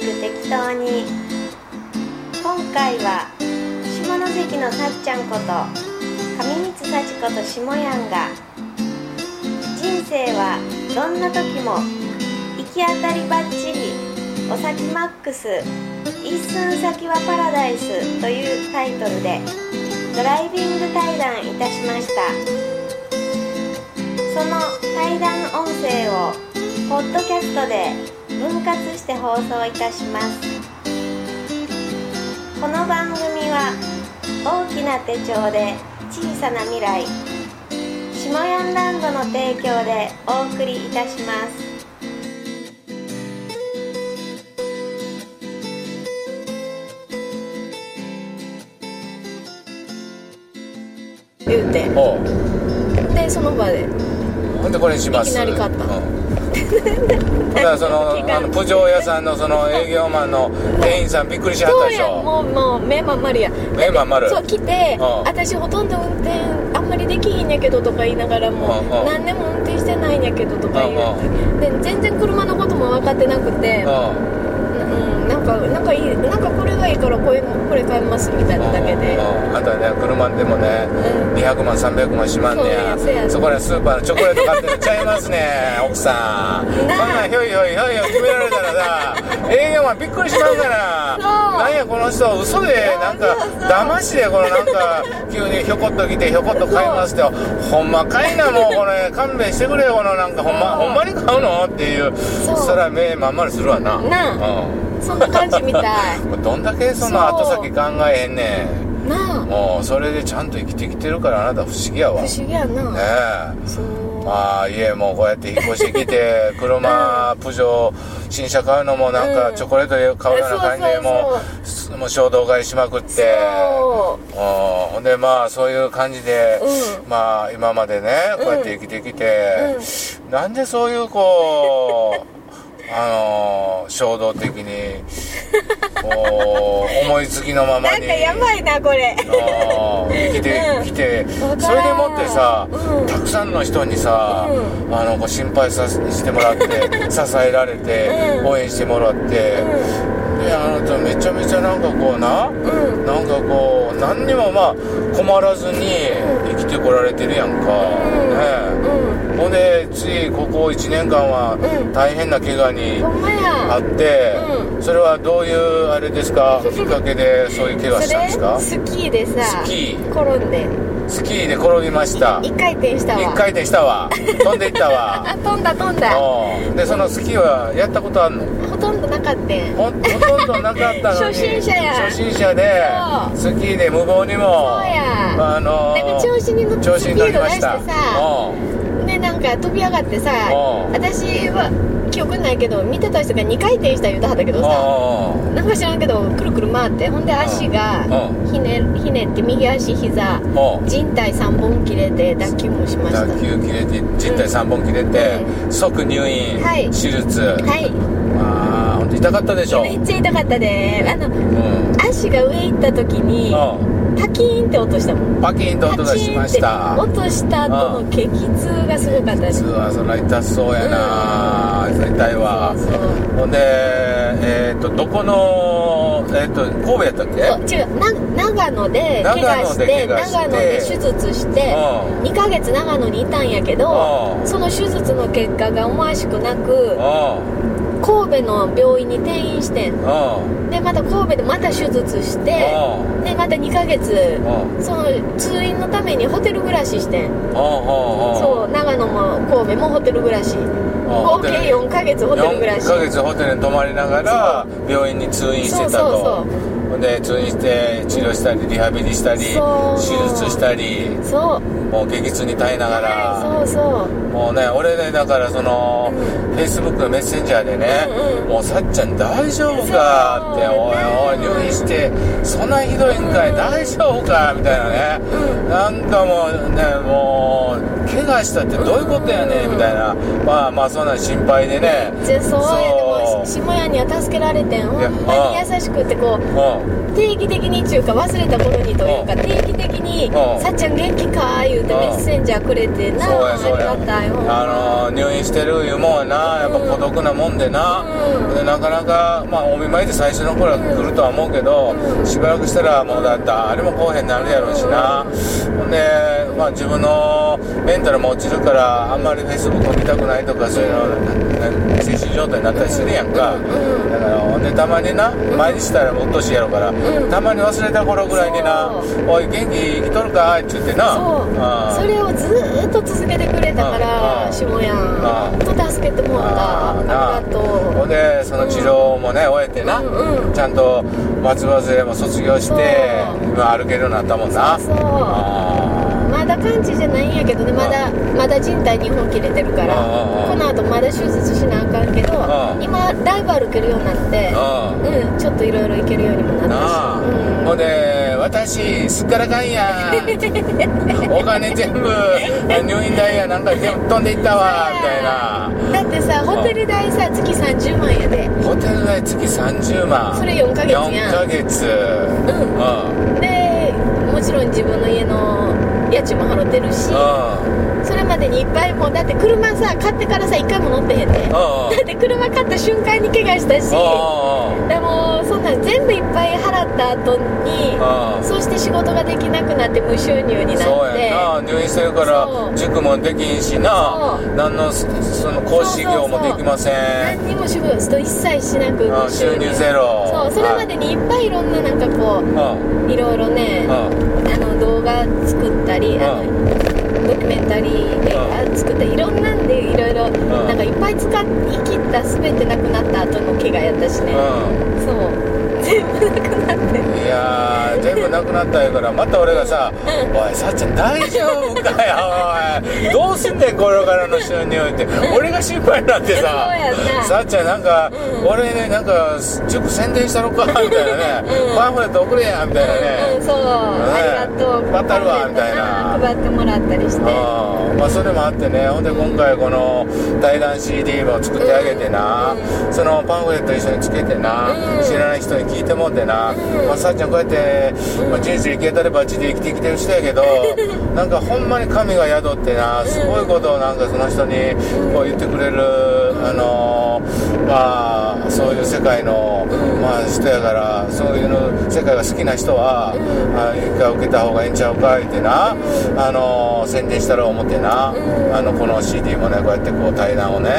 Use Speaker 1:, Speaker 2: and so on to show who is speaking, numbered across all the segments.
Speaker 1: く楽しく適当に。今回は下関のさっちゃんこと上光幸子と下やんが人生はどんな時も行き当たりばっちりお先マックス一寸先はパラダイスというタイトルでドライビング対談いたしました。その対談音声をポッドキャストで分割して放送いたします。この番組は大きな手帳で小さな未来下ヤンランドの提供でお送りいたします。
Speaker 2: 言うて。でその場で。
Speaker 3: ほんでこれにします。
Speaker 2: いきなり買った。
Speaker 3: うんほらそのあのプジョー屋さんのその営業マンの店員さんびっくりしはった
Speaker 2: そうや
Speaker 3: でしょ
Speaker 2: もうもう目まん丸や。
Speaker 3: 目まん丸。
Speaker 2: そう来て
Speaker 3: うん。
Speaker 2: 私ほとんど運転あんまりできひんやけどとか言いながらも
Speaker 3: うんうん。
Speaker 2: 何年も運転してないんやけどとか言うで全然車のことも分かってなくて
Speaker 3: う
Speaker 2: うんなんかなんかいいなんかこれがいいからこれこれ買いますみたいなだけで。
Speaker 3: うん。あんたね車でもね
Speaker 2: うん。
Speaker 3: 200万300万しまんねや
Speaker 2: そ
Speaker 3: こでスーパーのチョコレート買ってるちゃいますね 奥さん。そん
Speaker 2: な
Speaker 3: ひょいひょいひょいひょい決められたらさ営業マンびっくりしまうからなんやこの人嘘でなんか騙しでこのなんか急にひょこっと来てひょこっと買いますってほんまかいなもうこれ勘弁してくれよこのなんかほんまほんまに買うのっていう
Speaker 2: そ
Speaker 3: ら目まん丸するわな
Speaker 2: なあ
Speaker 3: うん
Speaker 2: そんな感じみたい。
Speaker 3: どんだけその後先考えへんねん。
Speaker 2: なあ
Speaker 3: もうそれでちゃんと生きてきてるからあなた不思議やわ。
Speaker 2: 不
Speaker 3: ね
Speaker 2: 思議やな。
Speaker 3: え。
Speaker 2: そう。
Speaker 3: まあ家もこうやって引っ越してきて車、プジョー新車買うのもなんか
Speaker 2: うん。
Speaker 3: チョコレートで買うような感じでもうすもう衝動買いしまくって。
Speaker 2: そ
Speaker 3: う。ん。ほんでまあそういう感じで、
Speaker 2: う
Speaker 3: まあ今までねこうやって生きてきて、なんでそういうこうあの衝動的に こう思いつきのままに。
Speaker 2: なんかやばいなこれ。
Speaker 3: 生きて
Speaker 2: うん。
Speaker 3: きて。
Speaker 2: わからん。
Speaker 3: それでもってさ、
Speaker 2: うん。
Speaker 3: たくさんの人にさ、
Speaker 2: う
Speaker 3: あのこう心配さしてもらって 支えられて、
Speaker 2: うん。
Speaker 3: 応援してもらって、であなためちゃめちゃなんかこうな、
Speaker 2: うん。
Speaker 3: なんかこう何にもまあ困らずに生きてこられてるやんか、ね
Speaker 2: うん
Speaker 3: ほんでついここ1年間は
Speaker 2: うん。
Speaker 3: 大変な怪我にあって、
Speaker 2: う
Speaker 3: それはどういうあれですか？きっかけでそういう怪我したんですか？
Speaker 2: スキーでさ
Speaker 3: スキー。
Speaker 2: 転んで。
Speaker 3: スキーで転びました。
Speaker 2: 一回転したわ。
Speaker 3: 一回転したわ。飛んでいったわ。
Speaker 2: あ飛んだ飛んだ。
Speaker 3: うん。でそのスキーはやったことあんの？
Speaker 2: ほとんどなかったん
Speaker 3: ほんほとんどなかったのに。
Speaker 2: 初心者や。
Speaker 3: 初心者で
Speaker 2: そ
Speaker 3: スキーで無謀にも
Speaker 2: そうや。
Speaker 3: あの
Speaker 2: なんか調子に乗って
Speaker 3: 調子に乗りました。
Speaker 2: スピード出してさか飛び上がってさ
Speaker 3: うん
Speaker 2: 私は記憶ないけど見てた人が2回転した言うたはったけどさ
Speaker 3: うんうん
Speaker 2: なんか知らんけどくるくる回ってほんで足が
Speaker 3: う
Speaker 2: ひねひねって右足膝
Speaker 3: うん。
Speaker 2: 靭帯3本切れて脱臼もしました。
Speaker 3: 打球切れて靭帯3本切れて、即入院、
Speaker 2: はい。
Speaker 3: 手術、
Speaker 2: はい。
Speaker 3: 痛かったでしょ？
Speaker 2: めっちゃ痛かったであの
Speaker 3: うん。
Speaker 2: 足が上行った時に
Speaker 3: う
Speaker 2: パキーンって音したもん。
Speaker 3: んパキンと音がしました。
Speaker 2: パチンって音した後の激痛がすごかったです。
Speaker 3: 実はそら痛そうやな、それ痛いわ。ほんでえっ、とどこのえっ、と神戸やったっけ？
Speaker 2: 違うな長野で怪我して
Speaker 3: 長野で
Speaker 2: 手術して
Speaker 3: うん。
Speaker 2: 2ヶ月長野にいたんやけど
Speaker 3: うん。
Speaker 2: その手術の結果が思わしくなく
Speaker 3: う
Speaker 2: 神戸の病院に転院してん。でまた神戸でまた手術して
Speaker 3: うん
Speaker 2: でまた2ヶ月
Speaker 3: うん
Speaker 2: その通院のためにホテル暮らししてん。そう長野も神戸もホテル暮らし。合計4ヶ月ホテル暮らし。
Speaker 3: 4ヶ月ホテルに泊まりながら病院に通院してたと。
Speaker 2: そうそうそう
Speaker 3: で通院して治療したりリハビリしたり手術したり
Speaker 2: そう。
Speaker 3: もう激痛に耐えながら、
Speaker 2: そうそう。
Speaker 3: もうね俺ねだからその、
Speaker 2: うん。
Speaker 3: フェイスブックのメッセンジャーでね、
Speaker 2: うんうん。
Speaker 3: もうさっちゃん大丈夫かっておいおい入院してそんなひどいんかい、大丈夫か？みたいなね、なんかもうねもう怪我したってどういうことやねんみたいな。まあまあそんな心配でね。
Speaker 2: そう下屋には助けられてんほんまに優しくてこう
Speaker 3: うん。
Speaker 2: 定期的にっていうか忘れた頃にというか定期的にに
Speaker 3: うん「
Speaker 2: さっちゃん元気か?」言うて
Speaker 3: うん。
Speaker 2: メッセンジャーくれてなありがたいほんま
Speaker 3: あの入院してるいうもんやな。やっぱ孤独なもんでな、
Speaker 2: うん。
Speaker 3: でなかなかまあお見舞いで最初の頃は来るとは思うけど、しばらくしたらもうだってあれも来おへんなるやろうしな、ほんでまあ自分のメンタルも落ちるからあんまりフェイスブックを見たくないとかそういうのな精神状態になったりするやんか、だからでたまにな毎日したらもうっとうしいやろうから、たまに忘れた頃ぐらいにな「おい元気生きとるか?」って言ってな。
Speaker 2: それをずーっと続けてくれたから下やんと助けてもらった
Speaker 3: あ
Speaker 2: りがと
Speaker 3: ほん
Speaker 2: う
Speaker 3: でその治療もね終えてな、ちゃんと松葉杖も卒業して今歩けるようになったもんな。
Speaker 2: そう
Speaker 3: あ
Speaker 2: まだ完治じゃないんやけどねまだまだ人体2本切れてるから
Speaker 3: うんうんうん
Speaker 2: この後まだ手術しなあかんけど
Speaker 3: うん
Speaker 2: 今だいぶ歩けるようになって
Speaker 3: あうん
Speaker 2: うんちょっといろいろ行けるようにもなったし
Speaker 3: ほんで私すっからかんやお金全部入院代やなんか全部飛んでいったわみたいな
Speaker 2: だってさホテル代さ月30万やで
Speaker 3: ホテル代月30万
Speaker 2: それ4ヶ月やん
Speaker 3: 4ヶ月うん
Speaker 2: でもちろん自分の家の家賃も払ってるし
Speaker 3: うん
Speaker 2: それまでにいっぱいもうだって車さ買ってからさ1回も乗ってへんでだ
Speaker 3: うん
Speaker 2: って車買った瞬間に怪我したし
Speaker 3: うん
Speaker 2: でもそんなん全部いっぱい払った後に
Speaker 3: うん
Speaker 2: そうして仕事ができなくなって無収入にな
Speaker 3: そう
Speaker 2: って
Speaker 3: やな入院してるから
Speaker 2: そう。
Speaker 3: 塾もできんしな
Speaker 2: そう。
Speaker 3: 何のそその講師業もできません。
Speaker 2: 何にも仕事一切しなく
Speaker 3: あ
Speaker 2: 無
Speaker 3: 収入ゼロ。
Speaker 2: そうそれまでにいっぱいいろんななんかこ
Speaker 3: う
Speaker 2: い。ろいろね
Speaker 3: うん
Speaker 2: あの動画作ったりあのドキュメンタリー映画作ったりいろんなんでいろいろなんかいっぱい使い切った全てなくなった後の怪我やったしね。
Speaker 3: う
Speaker 2: そう全部なくなって。
Speaker 3: んいやー全部なくなったんやからまた俺がさ「おいさっちゃん大丈夫かよおい。どうすんねんこれからの収入」って。俺が心配になってさ。
Speaker 2: そうやな「
Speaker 3: さっちゃんなんか俺ねなんか塾宣伝したのか」みたいなね「パンフレット送れや」みたいなね。
Speaker 2: うんそう、ありがとう。
Speaker 3: るわみたいな。
Speaker 2: 配ってもらったりして。
Speaker 3: まあそれもあってね。ほんで今回この対談 CD も作ってあげてな、そのパンフレット一緒につけてな、
Speaker 2: うん。
Speaker 3: 知らない人に聞いてもってな、まあ、さっちゃんこうやって、まあ、人生行けたればちで生きてきてる人やけど なんかほんまに神が宿ってなすごいことをなんかその人にこう言ってくれるあのーまあそういう世界の、まあ、人やからそういうの世界が好きな人は、あ一回受けた方がいいんちゃうか言ってな、あの宣伝したら思ってな、あのこの CD もねこうやってこう対談をね、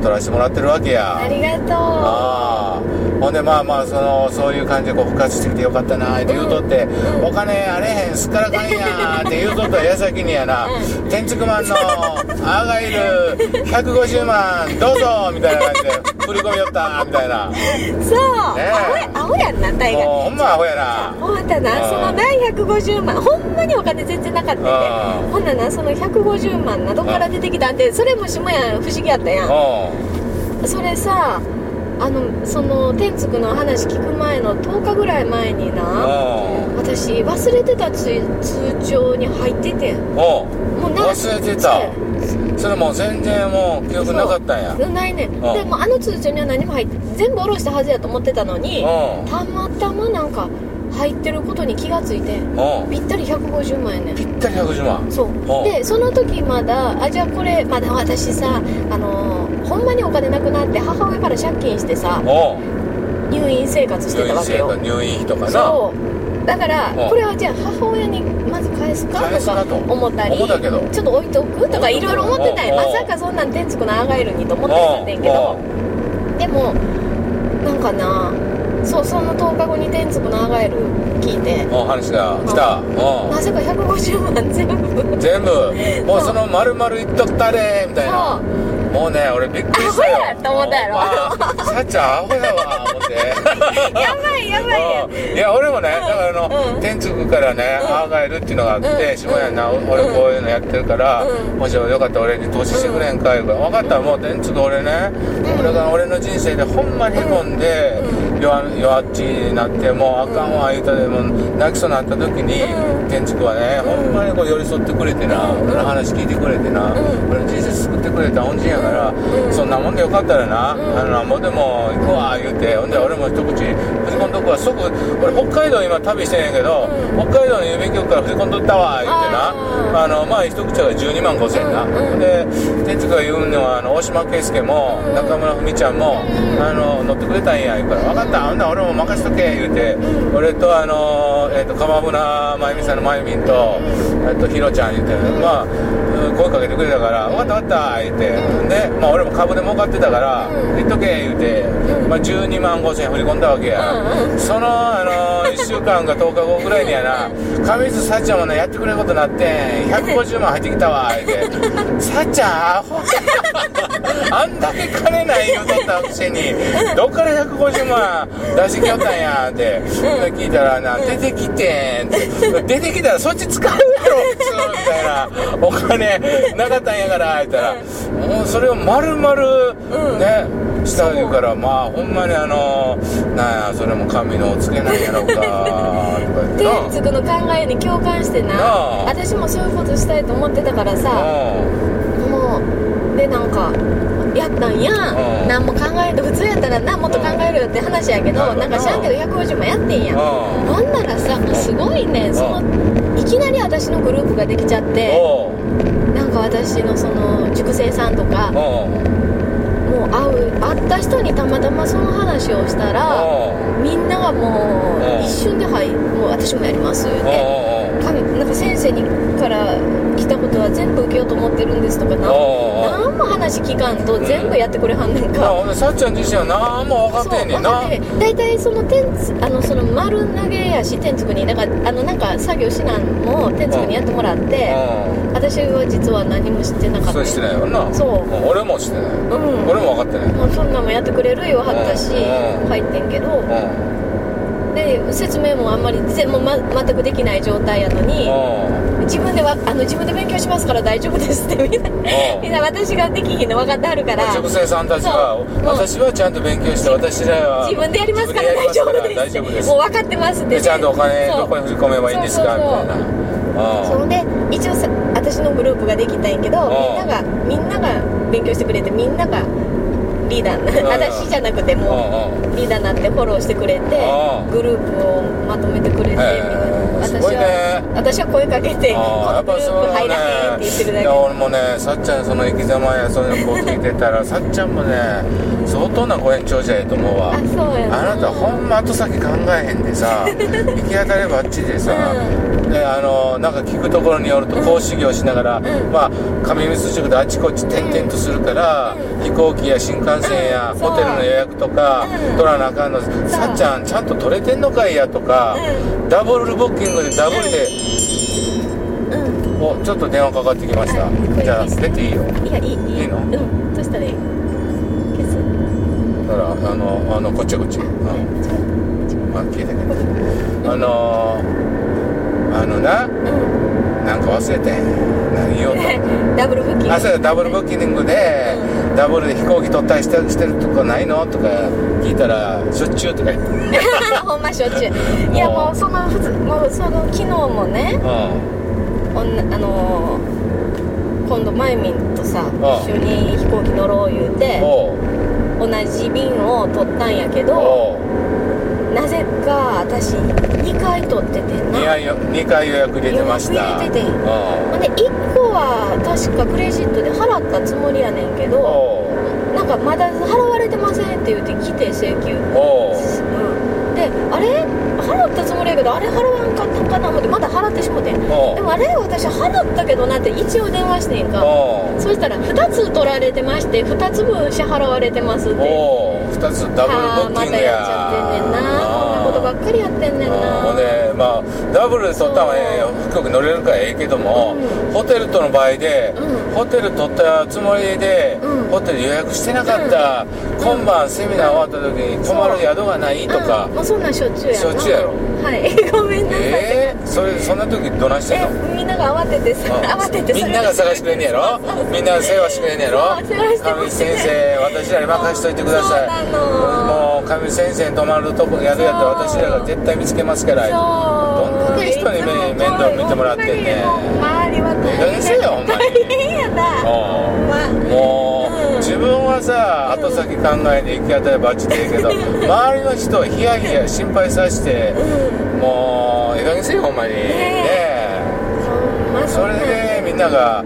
Speaker 2: う
Speaker 3: 撮らせてもらってるわけや。
Speaker 2: ありがとう。
Speaker 3: ああほんでまあまあそのそういう感じでこう復活してきてよかったなって言うとって、お金あれへんすっからかんやって言うとった矢先にやな、天竺マンのアーガイル150万どうぞみたいな感じで振り込みよったみたいな。
Speaker 2: そう、
Speaker 3: ねえ。
Speaker 2: アホやアホやんな大概
Speaker 3: もうほんまアホやな。
Speaker 2: ほんたな
Speaker 3: うん。
Speaker 2: その第150万ほんまにお金全然なかったんで。
Speaker 3: うん。
Speaker 2: ほんならなその150万などっから出てきたんってそれも下やん不思議やったやん。
Speaker 3: う
Speaker 2: それさあのその天竺の話聞く前の10日ぐらい前にな
Speaker 3: うん。
Speaker 2: 私忘れてた通通帳に入っててもうな
Speaker 3: 忘れてた。それもう全然もう記憶なかったんや。
Speaker 2: ないね。ん。でもあの通帳には何も入って全部下ろしたはずやと思ってたのに
Speaker 3: うん。
Speaker 2: たまたまなんか入ってることに気がついて
Speaker 3: うん。
Speaker 2: ぴったり150万円ね。ん
Speaker 3: ぴったり150万。
Speaker 2: そう。
Speaker 3: うん。
Speaker 2: でその時まだあじゃあこれまだ私さあのーほんまにお金なくなって母親から借金してさ
Speaker 3: お
Speaker 2: 入院生活してたわけよ。
Speaker 3: 活入院費とかな。
Speaker 2: そう。だから
Speaker 3: う。ん
Speaker 2: これはじゃあ母親にまず返すか？と。か思ったりちょっと置いとく？とかいろいろ思ってたまさかそんなん天竺のアーガイルにと思ってたんねんけど。でもなんかなそうその10日後に天竺のアーガイル聞いて。
Speaker 3: お話が来た。
Speaker 2: なぜか150万全部。
Speaker 3: うん全部。もうその丸々いっとったれみたいな。
Speaker 2: そう
Speaker 3: もうね。俺びっくりしたよ。
Speaker 2: アホやと思ったやろ。
Speaker 3: さっちゃんアホやわ思って。
Speaker 2: やばいやばいや
Speaker 3: うん。いや俺もねだからあの、
Speaker 2: うん。
Speaker 3: 天竺からね、アーガイルっていうのがあって、
Speaker 2: うん。
Speaker 3: 下屋な俺こういうのやってるから、
Speaker 2: うん。
Speaker 3: もしよかったら俺に投資してくれんかい分かったもう天竺俺ね、俺が俺の人生でほんまにへこんで、弱弱っちになってもうあかんわ言うたでも泣きそうになった時に、
Speaker 2: うん。
Speaker 3: 天竺はねほんまにこう寄り添ってくれてな、俺の話聞いてくれてな、
Speaker 2: うん。
Speaker 3: 俺の人生救ってくれた恩人やかから、
Speaker 2: うん
Speaker 3: そんなもんでよかったらな、
Speaker 2: うん。
Speaker 3: あのなんぼでも行くわ言うて。ほんで俺も一口藤子のとこは即俺北海道今旅してんやけど、
Speaker 2: うん。
Speaker 3: 北海道の郵便局から藤子のとったわ言うてな。
Speaker 2: あ
Speaker 3: あのまあ一口が12万5千円な、で天竺が言うのはあの大島圭介も、
Speaker 2: うん。
Speaker 3: 中村文ちゃんも、
Speaker 2: うん。
Speaker 3: あの乗ってくれたんや言うから分かった。ほんなら俺も任しとけ言うて、
Speaker 2: うん。
Speaker 3: 俺とあの、えー、と鎌船真由美さんの真由美と,、えー、とひろちゃん言うて、
Speaker 2: うん
Speaker 3: まあうん声かけてくれたから「分かった分かった」言うて、
Speaker 2: うん。
Speaker 3: で、まあ、俺も株で儲かってたから「
Speaker 2: うん
Speaker 3: 言っとけ」言うて、
Speaker 2: うん
Speaker 3: まあ、12万5千円振り込んだわけや、
Speaker 2: うんうん
Speaker 3: その、あの1週間か10日後ぐらいにやな上水さっちゃんもねやってくれることになって150万入ってきたわ言うて「さっちゃんアホ。あんだけ金ない言うとったくせにどっから150万出してきよったんや」って。聞いたらな「出てきてん」って「出てきたらそっち使うやろ普通」みたいな「お金なかったんやから」言ったら。もうそれを丸々
Speaker 2: うん。
Speaker 3: ねした言うからまあほんまにあのなんやそれも神のお告げなんやろうかとか言って。
Speaker 2: 天竺の考えに共感してな。私もそういうことしたいと思ってたからさもうでなんかやったんや。
Speaker 3: うん。
Speaker 2: 何も考えんと普通やったらなもっと考えるよって話やけど
Speaker 3: うん。
Speaker 2: なんか知らんけど150もやってんや。
Speaker 3: うん。
Speaker 2: ほんならさもうすごいねそのいきなり私のグループができちゃってなんか私のその塾生さんとかもう会う会った人にたまたまその話をしたらみんながも
Speaker 3: う
Speaker 2: 一瞬で「はいもう私もやります」ってなんか先生にから来たことは全部受けようと思ってるんですとかな何も話聞かんと全部やってくれはんねん
Speaker 3: な
Speaker 2: か、
Speaker 3: ほんでさっちゃん自身は何も分かってんねんな。
Speaker 2: 大体その天つあのその丸投げやし天竺にだからあのなんか作業しなんも天竺にやってもらって、私は実は何も知ってなかった。
Speaker 3: うんそれしてないよな。
Speaker 2: そう。ん
Speaker 3: 俺もしてない。
Speaker 2: うん。
Speaker 3: 俺も分かってない。
Speaker 2: もうそんなんもやってくれるよはったし、
Speaker 3: うん。
Speaker 2: 入ってんけど、
Speaker 3: うん
Speaker 2: で説明もあんまり全も、ま、全くできない状態やのに、自分ではあの自分で勉強しますから大丈夫ですってみんなみんな私ができひんの分かってはるから。
Speaker 3: 塾生さんたちは私はちゃんと勉強して私らは
Speaker 2: 自分でやりますから大丈夫です。もう分かってますって。
Speaker 3: でちゃんとお金どこに振り込めばいいんですか？みたいな。
Speaker 2: そんで一応さ私のグループができたんやけど
Speaker 3: うん
Speaker 2: みんながみんなが勉強してくれてみんながリーダー私じゃなくてもリーダーになってフォローしてくれて
Speaker 3: うん
Speaker 2: グループをまとめてくれて
Speaker 3: へーす
Speaker 2: 私
Speaker 3: ごいね。
Speaker 2: は私は声かけてこ
Speaker 3: ああや
Speaker 2: のグルー
Speaker 3: っぱそう
Speaker 2: プ入らへんって言ってるだけ。
Speaker 3: いや俺もねさっちゃんその生き様やそういうのこう聞いてたらさっちゃんもね相当なご延長者やと思うわ。
Speaker 2: あそうやな
Speaker 3: あなたほんま後先考えへんでさ 行き当たりばっちりでさ、であのなんか聞くところによると講師業しながら、まあ上水塾であちこち転々とするから、飛行機や新幹線や
Speaker 2: うん。
Speaker 3: ホテルの予約とか、
Speaker 2: う。ん。
Speaker 3: 取らなあかんの。さっちゃんちゃんと取れてんのかいやとか、
Speaker 2: う
Speaker 3: ダブルブッキングでダブルで、
Speaker 2: うん。
Speaker 3: おちょっと電話かかってきました、
Speaker 2: うん
Speaker 3: じゃあ出ていいよ。
Speaker 2: いやいいいい
Speaker 3: いいの？
Speaker 2: うんどうしたらいい？消す。
Speaker 3: だからあのあのこっちこっち、うん、あ聞いたけどあのあのな
Speaker 2: うん。
Speaker 3: なんか忘れてん。何言おうと。
Speaker 2: ダブルブッキング。
Speaker 3: あそうやダブルブッキングで、ダブルで飛行機取ったりしてしてるとこないの？とか聞いたらしょっちゅうとか言って。
Speaker 2: ほんましょっちゅう。いやもうそのもうその昨日もね
Speaker 3: う
Speaker 2: おんなあのー今度マイミンとさ一緒に飛行機乗ろう言うて同じ便を取ったんやけどなぜか私2回取っててんな。
Speaker 3: 2回よ二回予約入れてました。
Speaker 2: 予約入れてて
Speaker 3: う
Speaker 2: ほんで1個は確かクレジットで払ったつもりやねんけ
Speaker 3: ん。
Speaker 2: どなんかまだ払われてませんって言って来て請求。
Speaker 3: う
Speaker 2: ん。であれ？払ったつもりやけどあれ払わんかったんかな思ってまだ払ってしもてでもあれ私払ったけどなって一応電話してんか。そしたら2つ取られてまして2つ分支払われてますって。
Speaker 3: おう2つダブルブッキングや。
Speaker 2: たやっちゃってんねんなっかりやってんねんな。
Speaker 3: ほんでまあダブルで取ったのはええよ。飛行機乗れるからええけども、
Speaker 2: うん。
Speaker 3: ホテルとの場合で、
Speaker 2: うん。
Speaker 3: ホテル取ったつもりで、
Speaker 2: うん。
Speaker 3: ホテル予約してなかった、今晩セミナー終わった時に泊まる宿がないとか
Speaker 2: うん、もうそんなんしょっちゅうやな。
Speaker 3: しょっちゅうやろ
Speaker 2: はい。ごめんなさい、
Speaker 3: ええそれそんな時どないしてんの？
Speaker 2: えみんなが慌ててさ
Speaker 3: うん。
Speaker 2: 慌てて
Speaker 3: みんなが探してくれんねやろ？みんなが世話してくれんねやろ？上地先生私らに任しといてください。もう上地先生に泊まるとこ宿やったら私らが絶対見つけますから。どんだけ人にめ面倒見てもらってんねん。
Speaker 2: ほんまありがとう
Speaker 3: ええ加減にせえよほんまに。
Speaker 2: 大変やな。ほんま。
Speaker 3: もう、
Speaker 2: うん
Speaker 3: はさ後先考えて行き当たりばっちでいいけど周りの人をヒヤヒヤ心配させてもうええ加減せよほんまに。ねえ。
Speaker 2: ほんま
Speaker 3: それでみんなが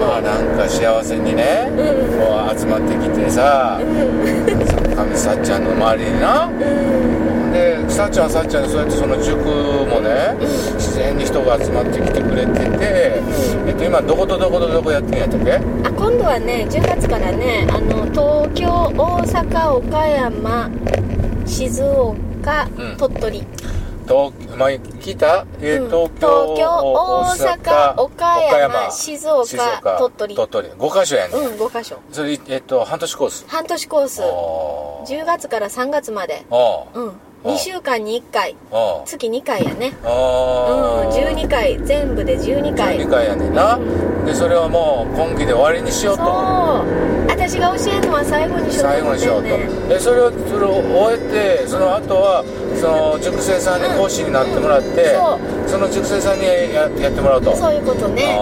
Speaker 3: まあなんか幸せにね
Speaker 2: うん。
Speaker 3: こう集まってきてさその上さっちゃんの周りになでさっちゃんはさっちゃんでそうやってその塾もね自然に人が集まってきてくれてて、えっと、今どことどことどこやってんやったっけ？
Speaker 2: あ今度はね10月からねあの東京大阪岡山静岡、
Speaker 3: うん。
Speaker 2: 鳥取。
Speaker 3: 東前聞いた、えー
Speaker 2: うん。
Speaker 3: 東京
Speaker 2: 大阪岡山静岡鳥取。
Speaker 3: 鳥取。5カ所やね、
Speaker 2: うん5箇所。
Speaker 3: それえっと半年コース。
Speaker 2: 半年コース。
Speaker 3: あー。
Speaker 2: 10月から3月まで。
Speaker 3: あ
Speaker 2: うん。
Speaker 3: あ
Speaker 2: 2週間に1回。月2回やね。
Speaker 3: あ
Speaker 2: うん。
Speaker 3: あ
Speaker 2: 12回全部で12回。
Speaker 3: 12回やねんな、でそれをもう今期で終わりにしよう
Speaker 2: そう。
Speaker 3: と
Speaker 2: 私が教えるのは最後にしようと思って
Speaker 3: 最後にしようと。でそれをそれを終えてその後はその塾生さんに講師になってもらって、その塾生さんにややってもらうと。
Speaker 2: そういうことね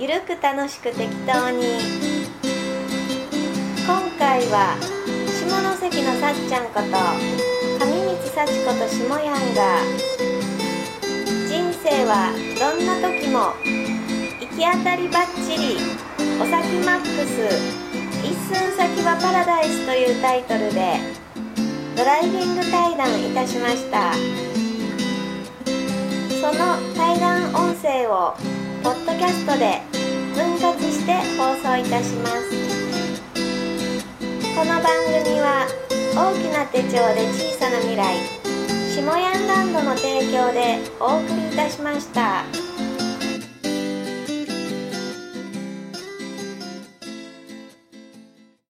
Speaker 1: ゆるく楽しく適当に。今回は下関のさっちゃんこと上光幸子と下やんが人生はどんな時も行き当たりばっちりお先マックス一寸先はパラダイスというタイトルでドライビング対談いたしました。その対談音声をポッドキャストで分割して放送いたしますこの番組は大きな手帳で小さな未来下ヤンランドの提供でお送りいたしました。